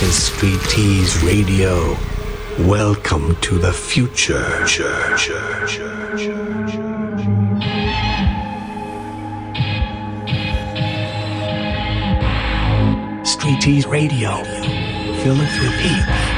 Is Street Tease Radio. Welcome to the future. Street Tease Radio. Philanthropy. that,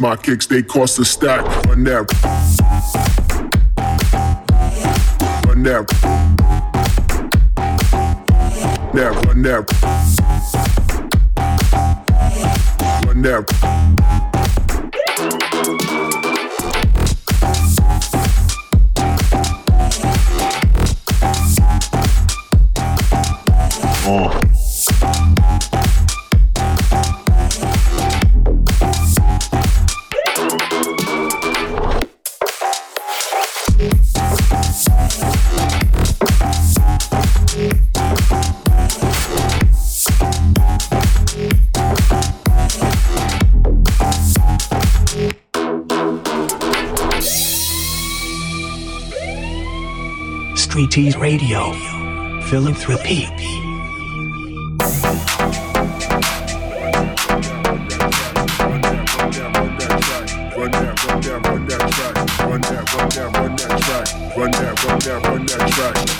my kicks, they cost a stack. Run that. Run that. That, run that. Run that. Street Tease Radio. Philanthropy. Run that, run that, run that track. Run that, run that, run that track.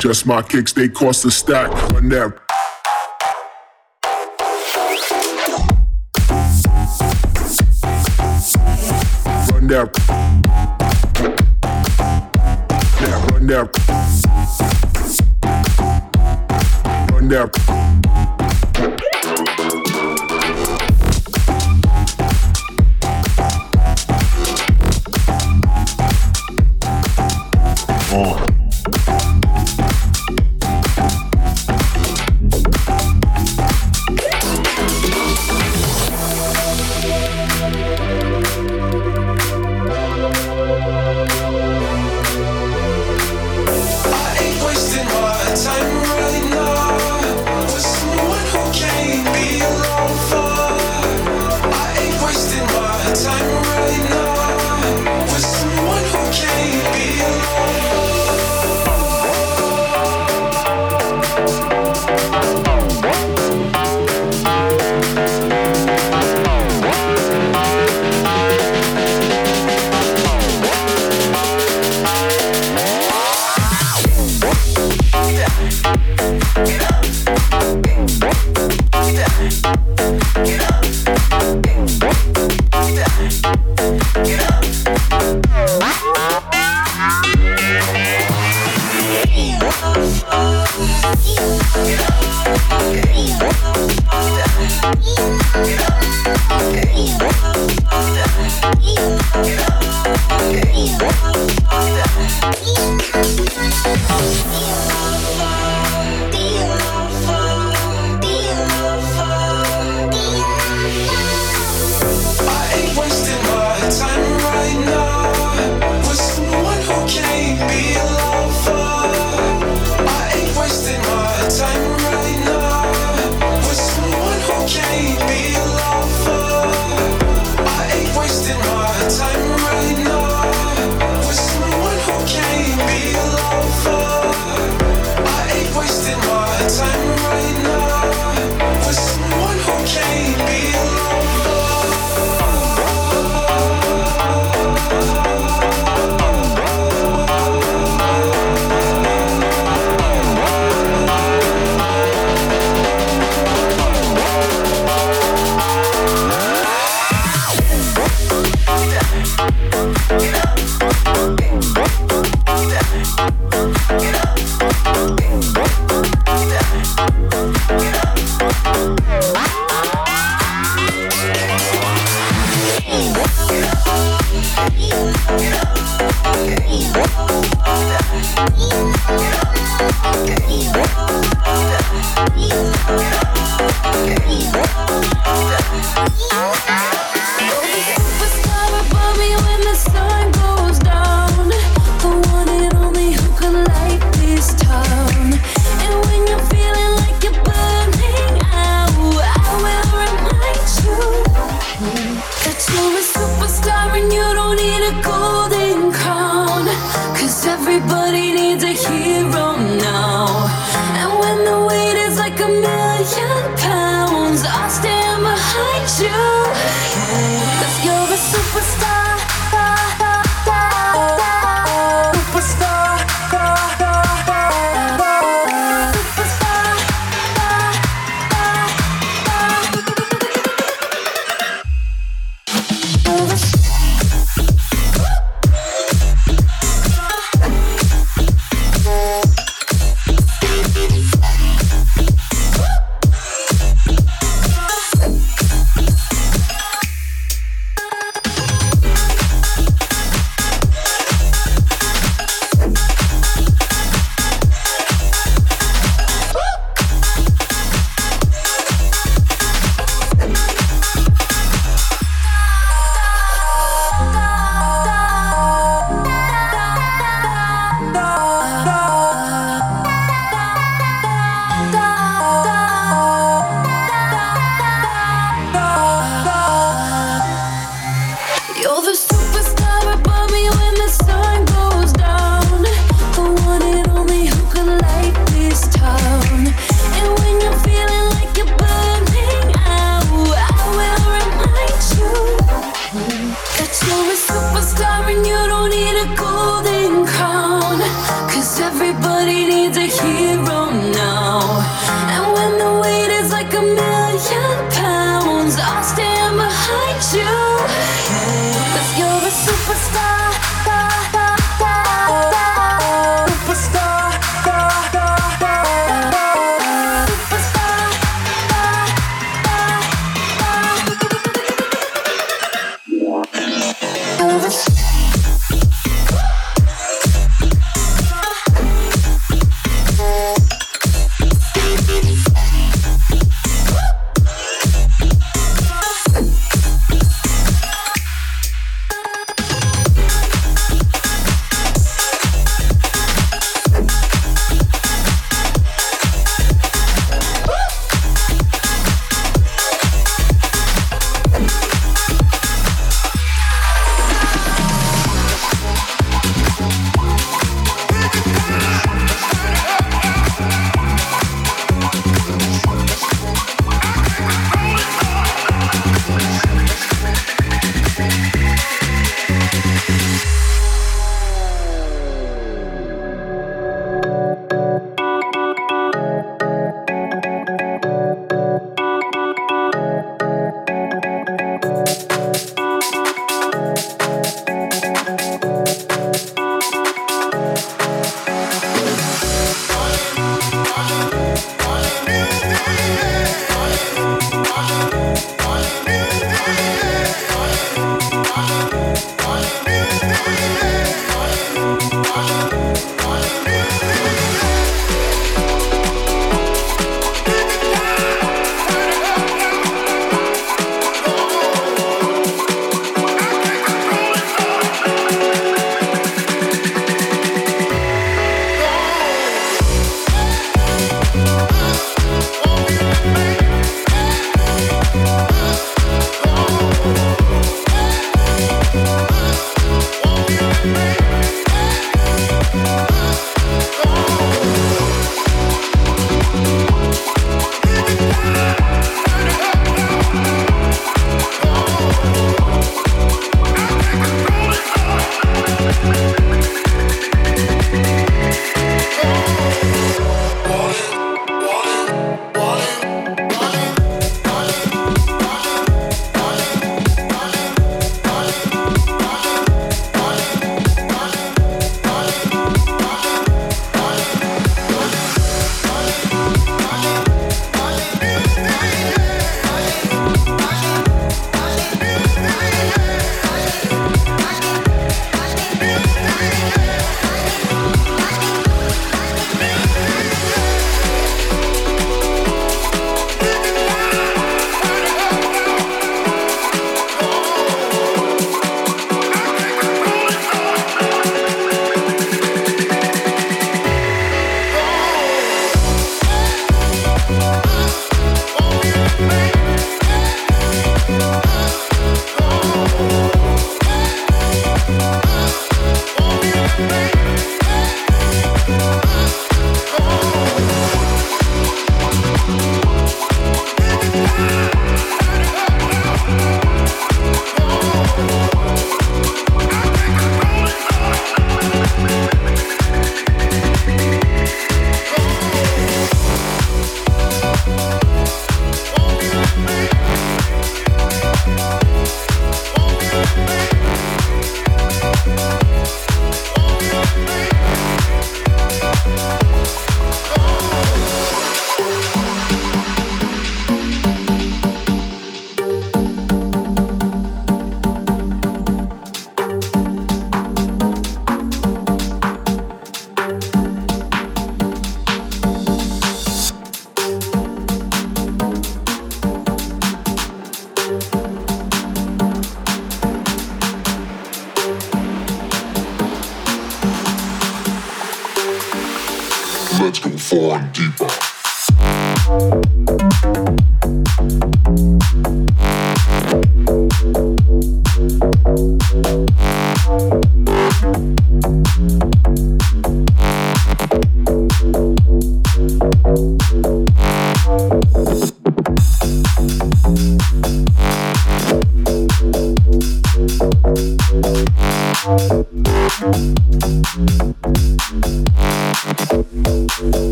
Just my kicks, they cost a stack. Run that. Run that. Run. Run that. Run that.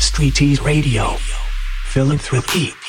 Streeties Radio, philanthropy.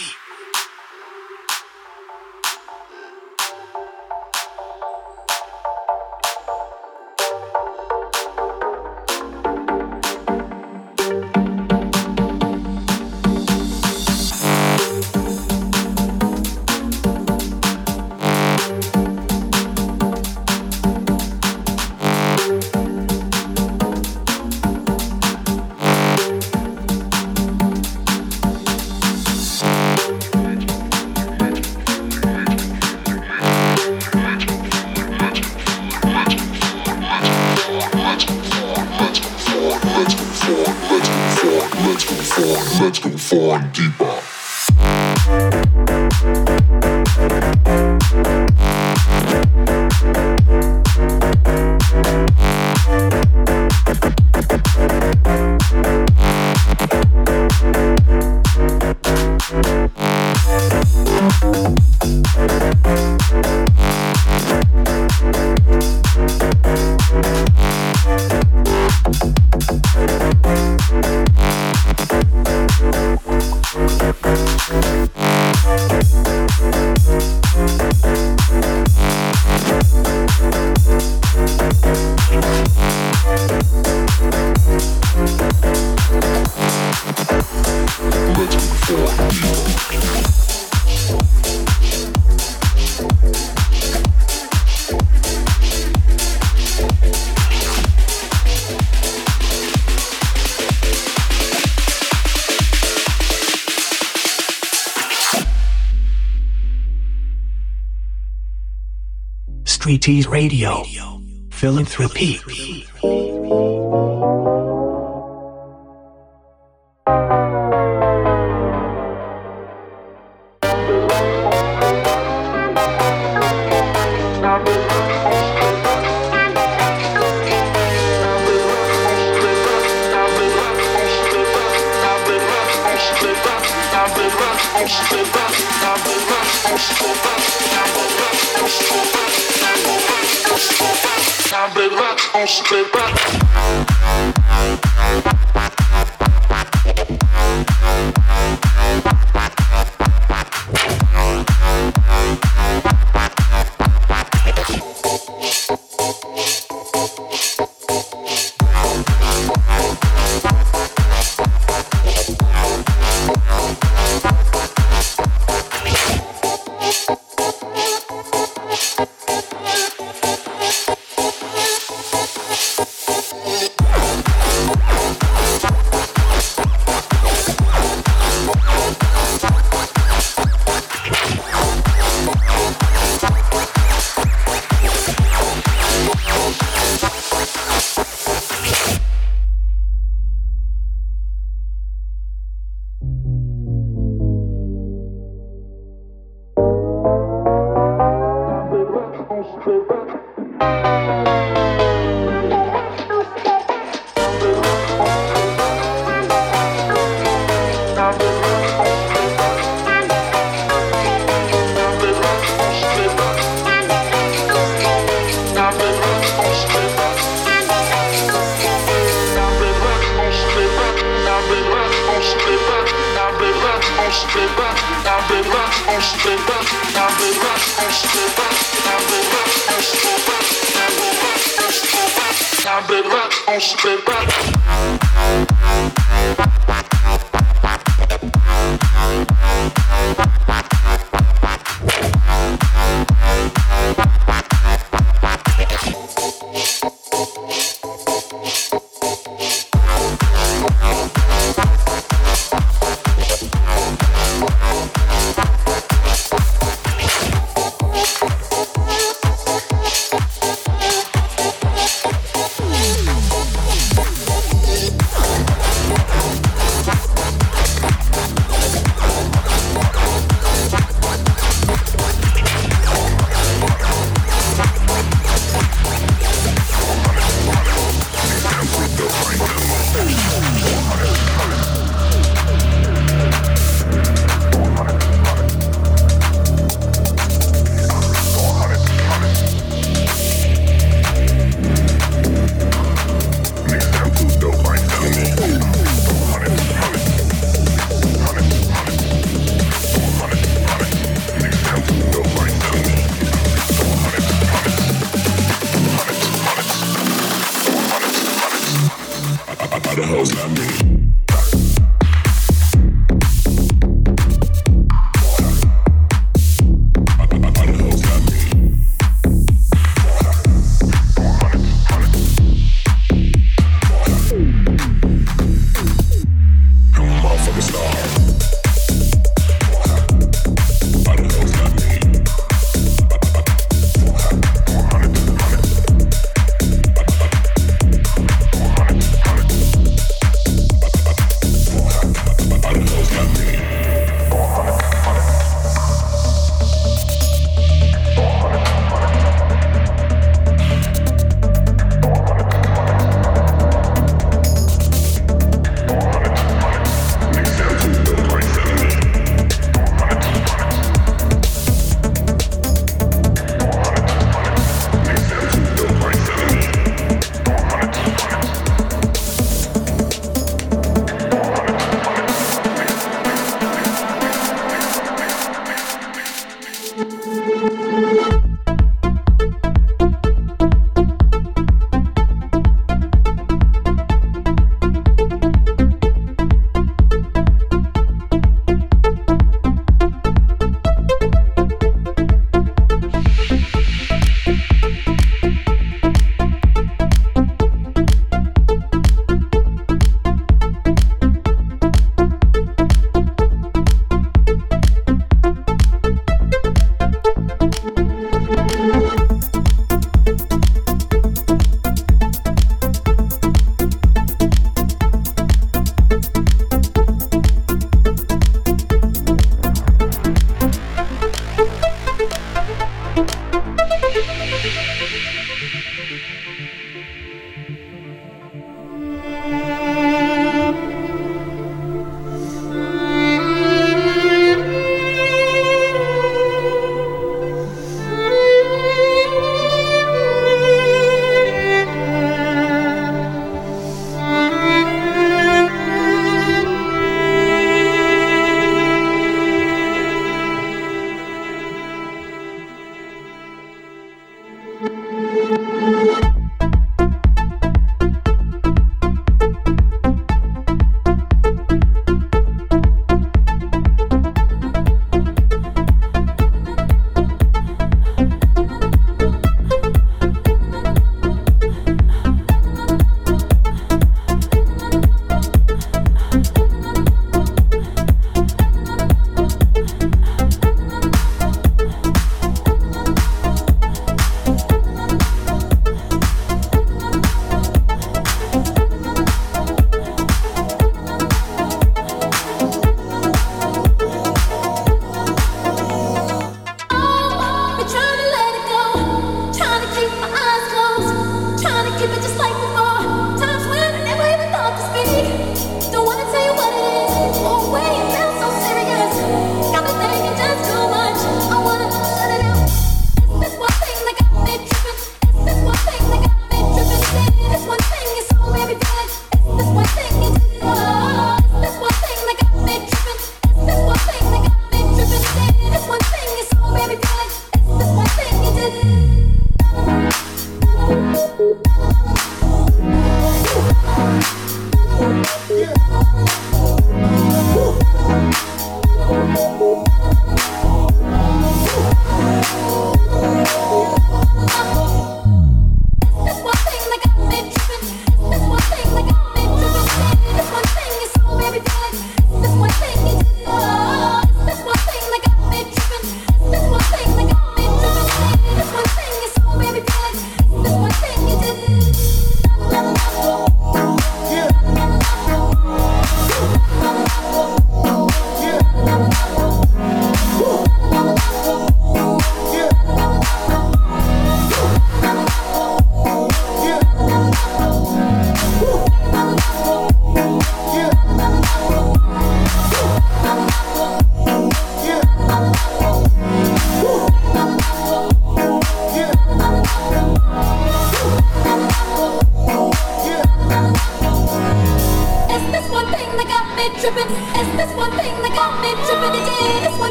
Treaties Radio, Philanthropy. সেই She It's this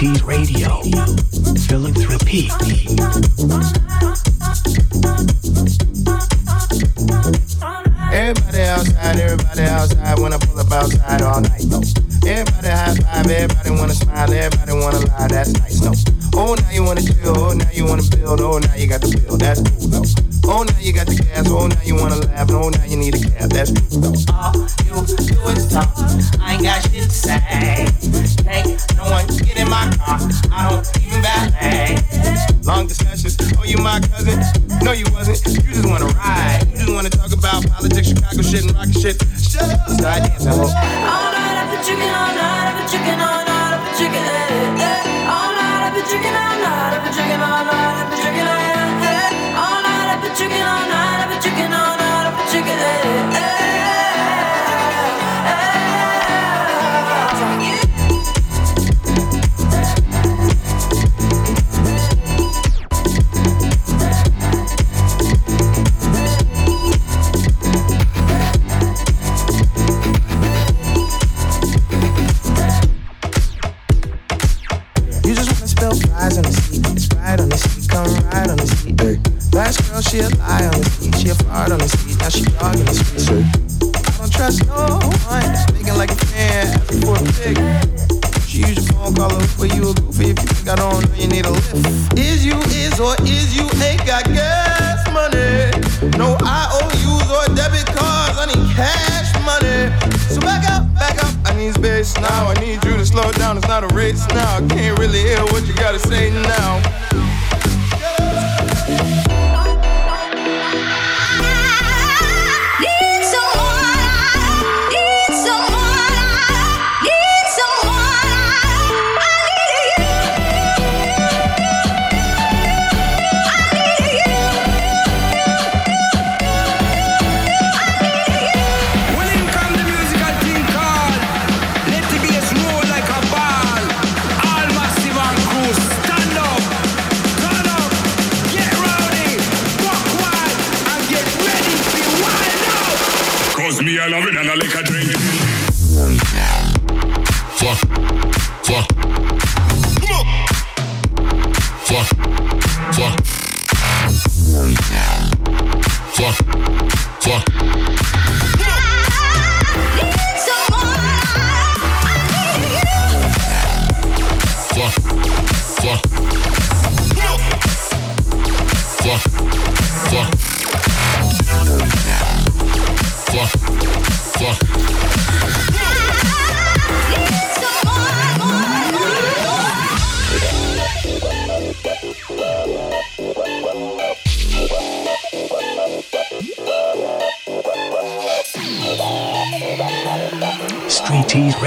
T Radio. Feeling through. Now now. Can't really hear what you gotta say now.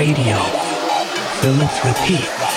radio. Fill it, repeat.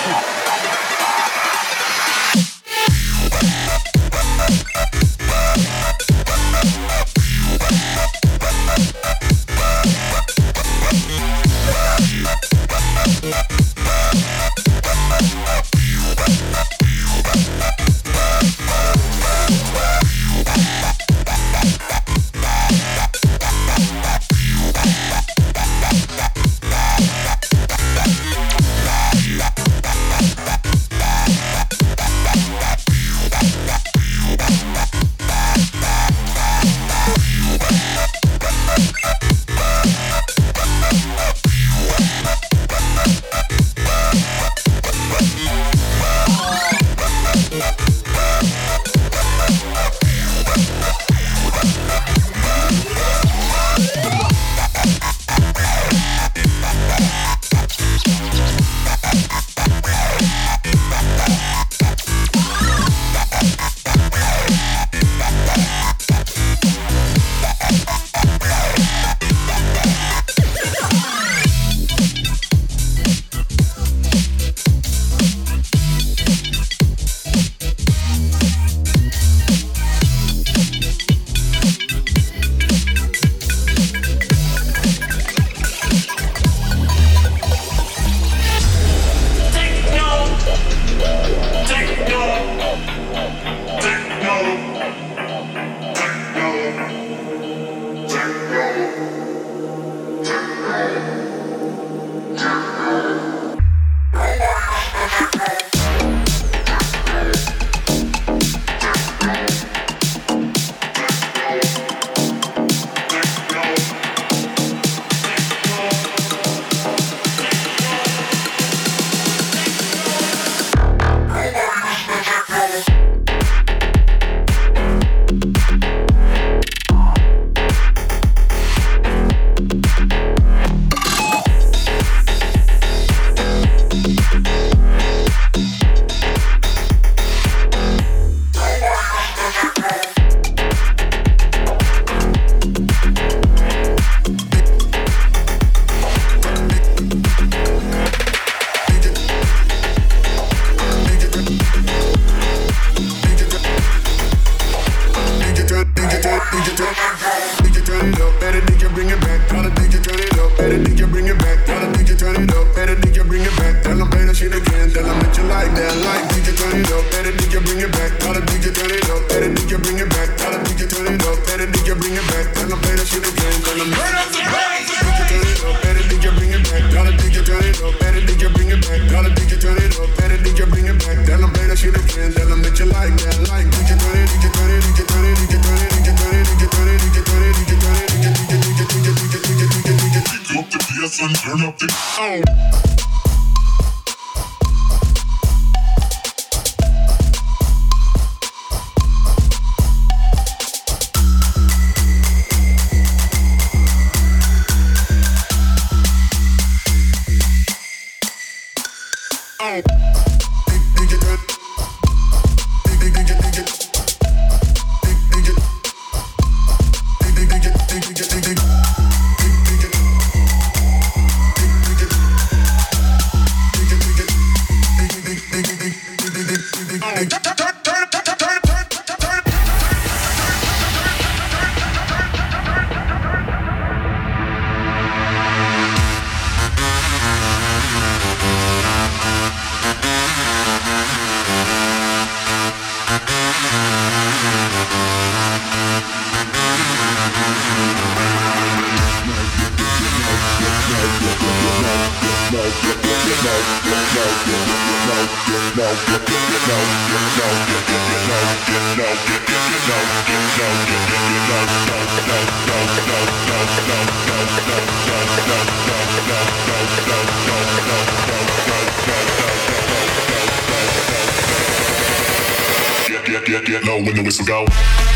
The whistle go.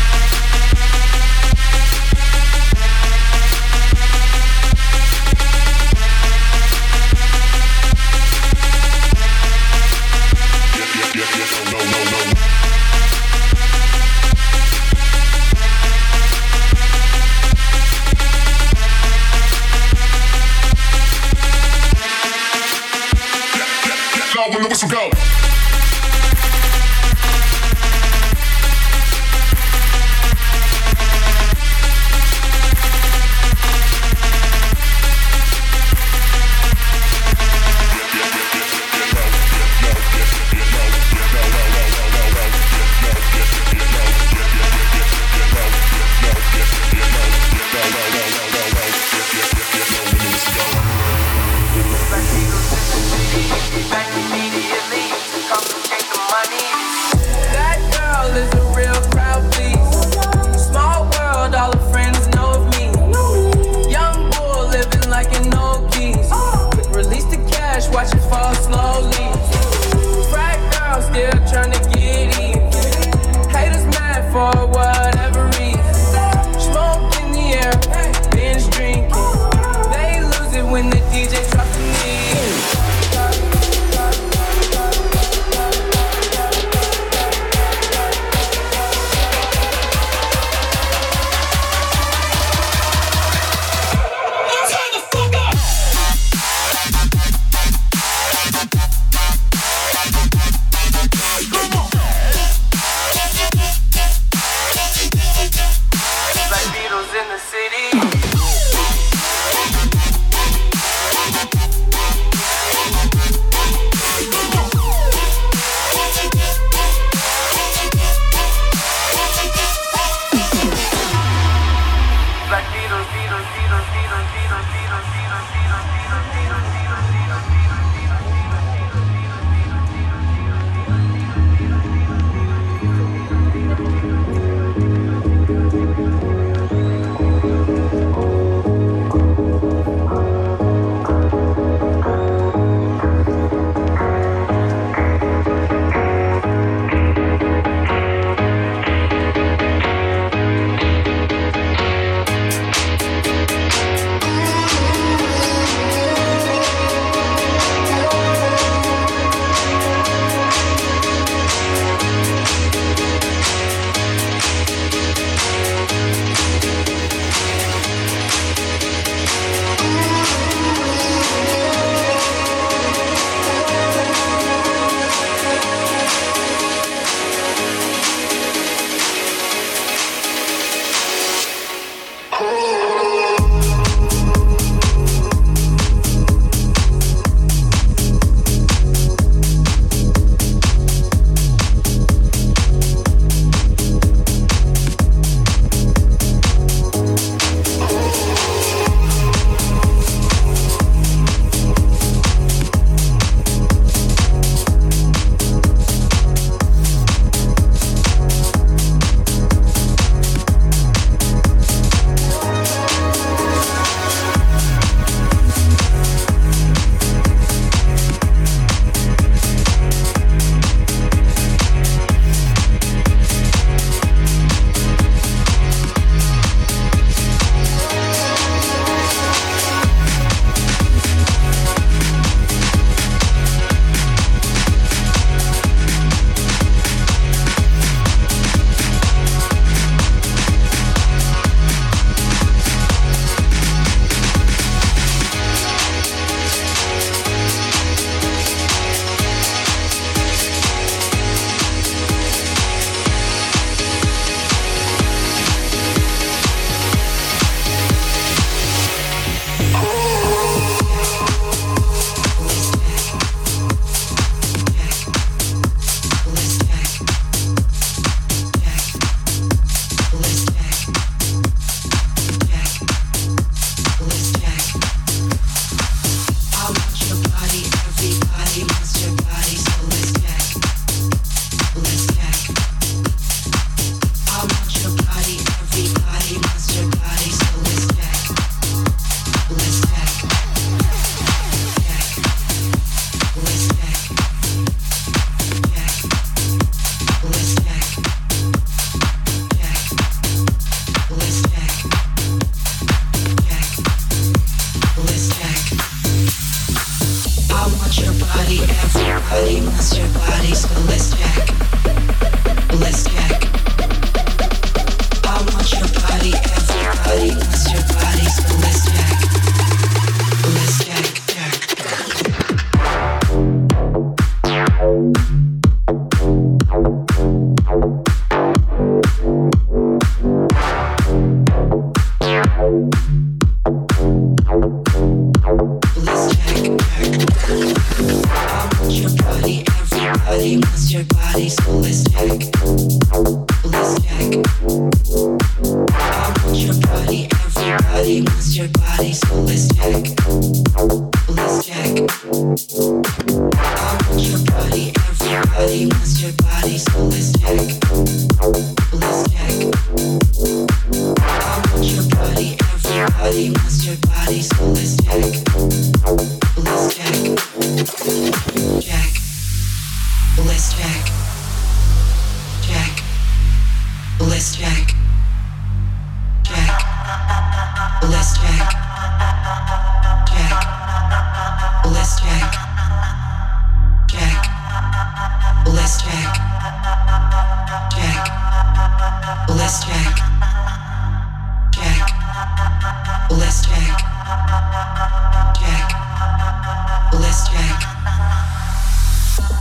turn the Ooh.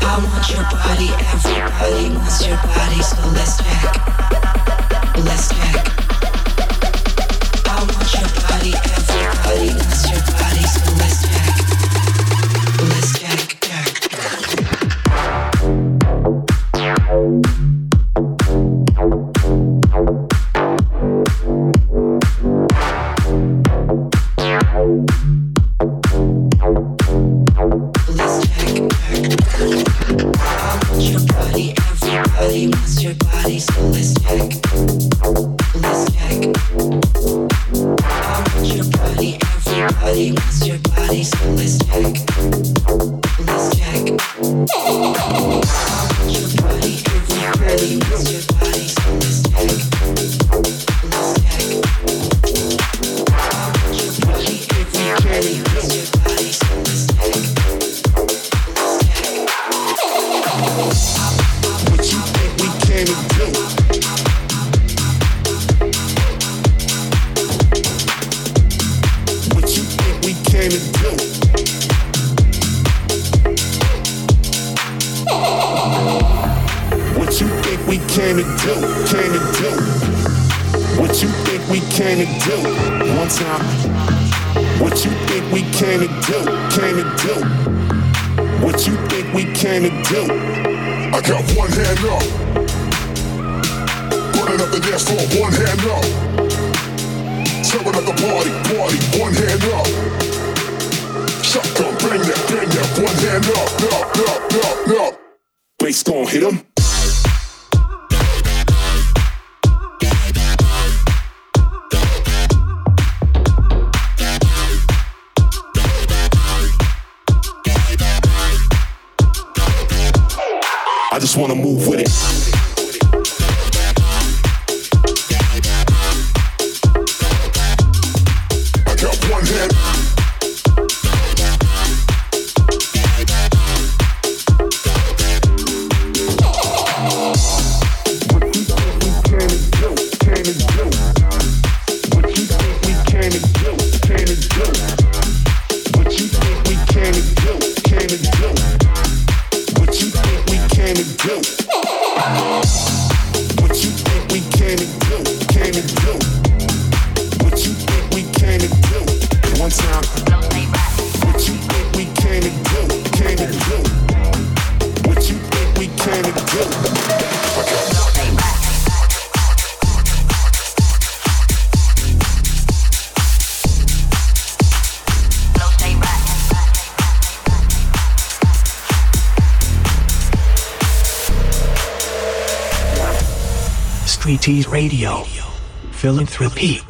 I want your body, everybody wants your body, so let's check. Let's check. I want your body, everybody wants your body, so let's check. just wanna move with it. PT's radio. Philanthropy.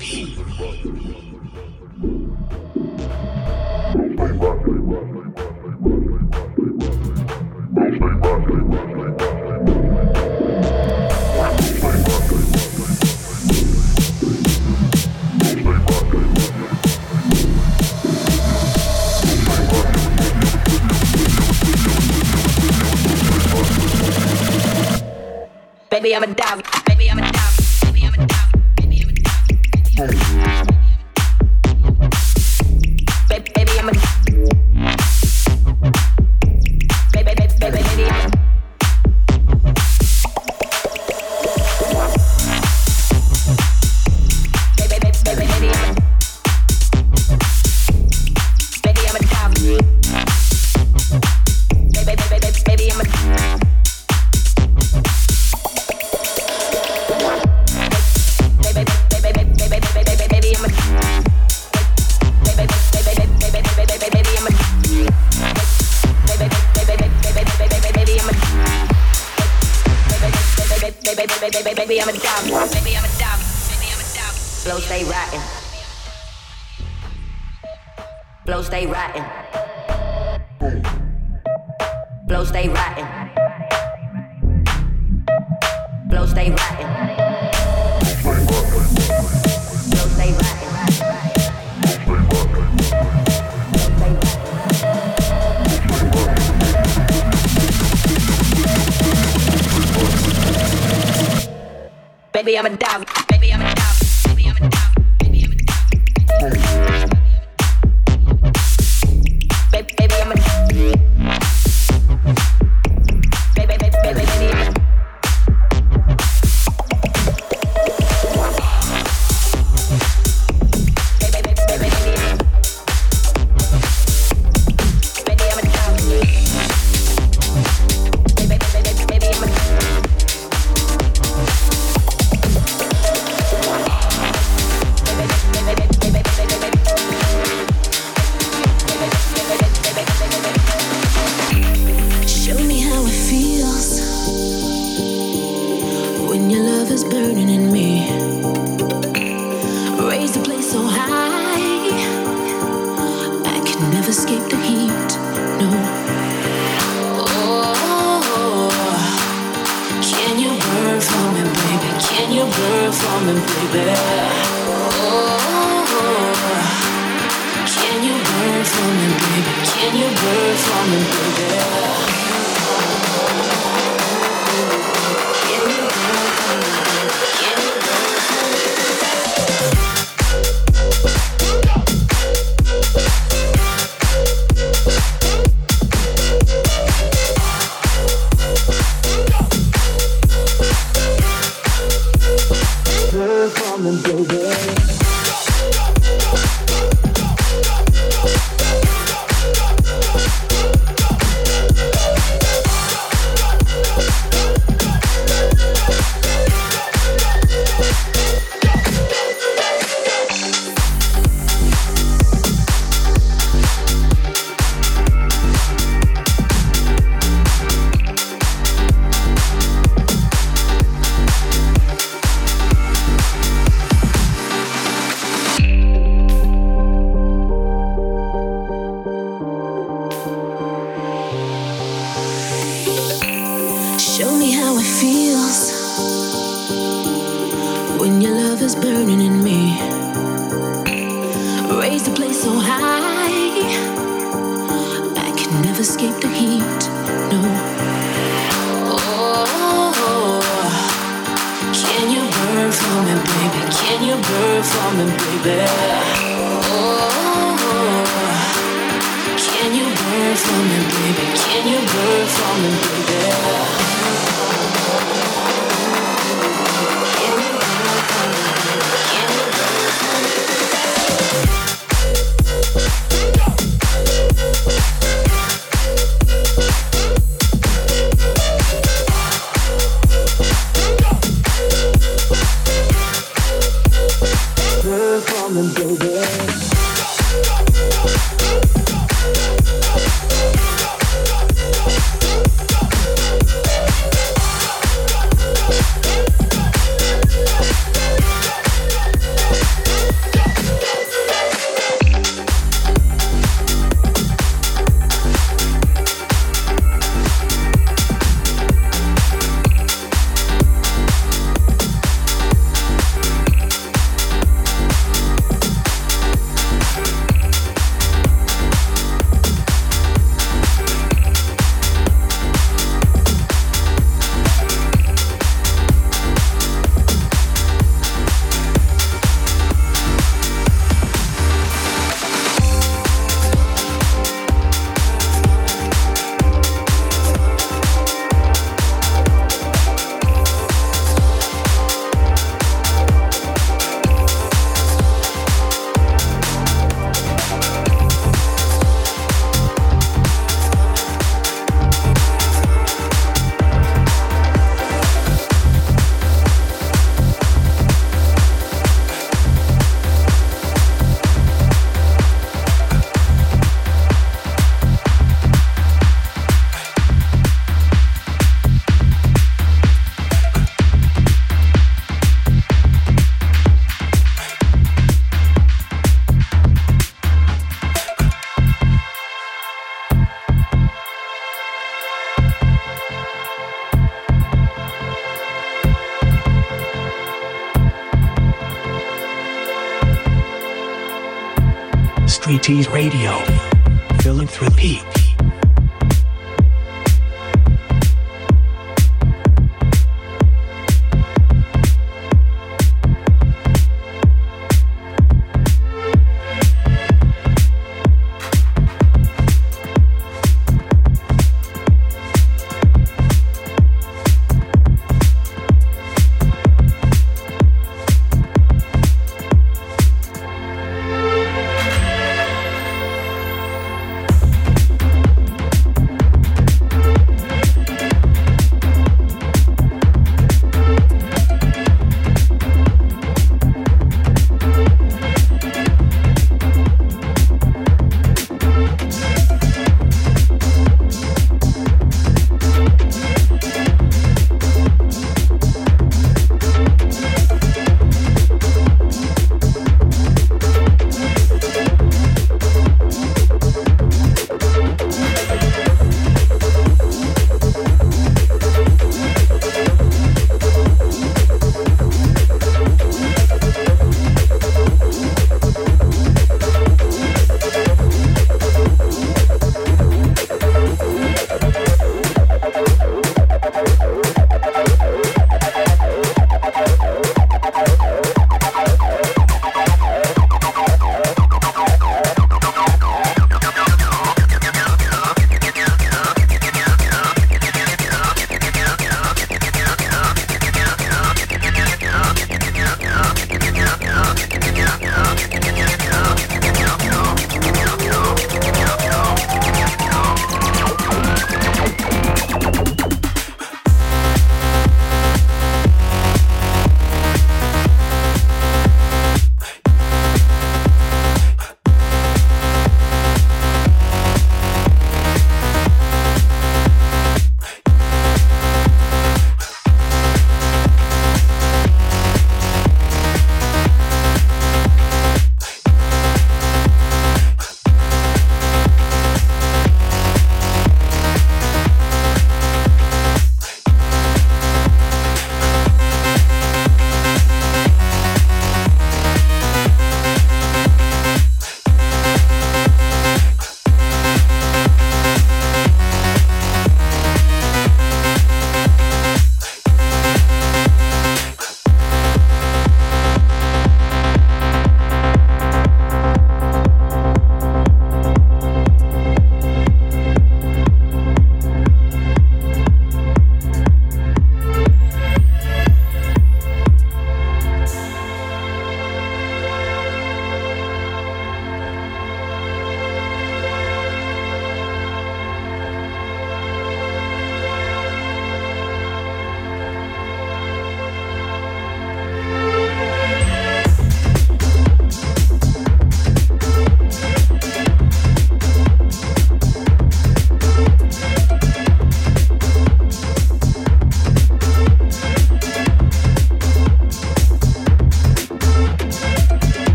coming, baby. Oh, can you burn for me, baby? Can you burn for me, baby? Radio. Philanthropy.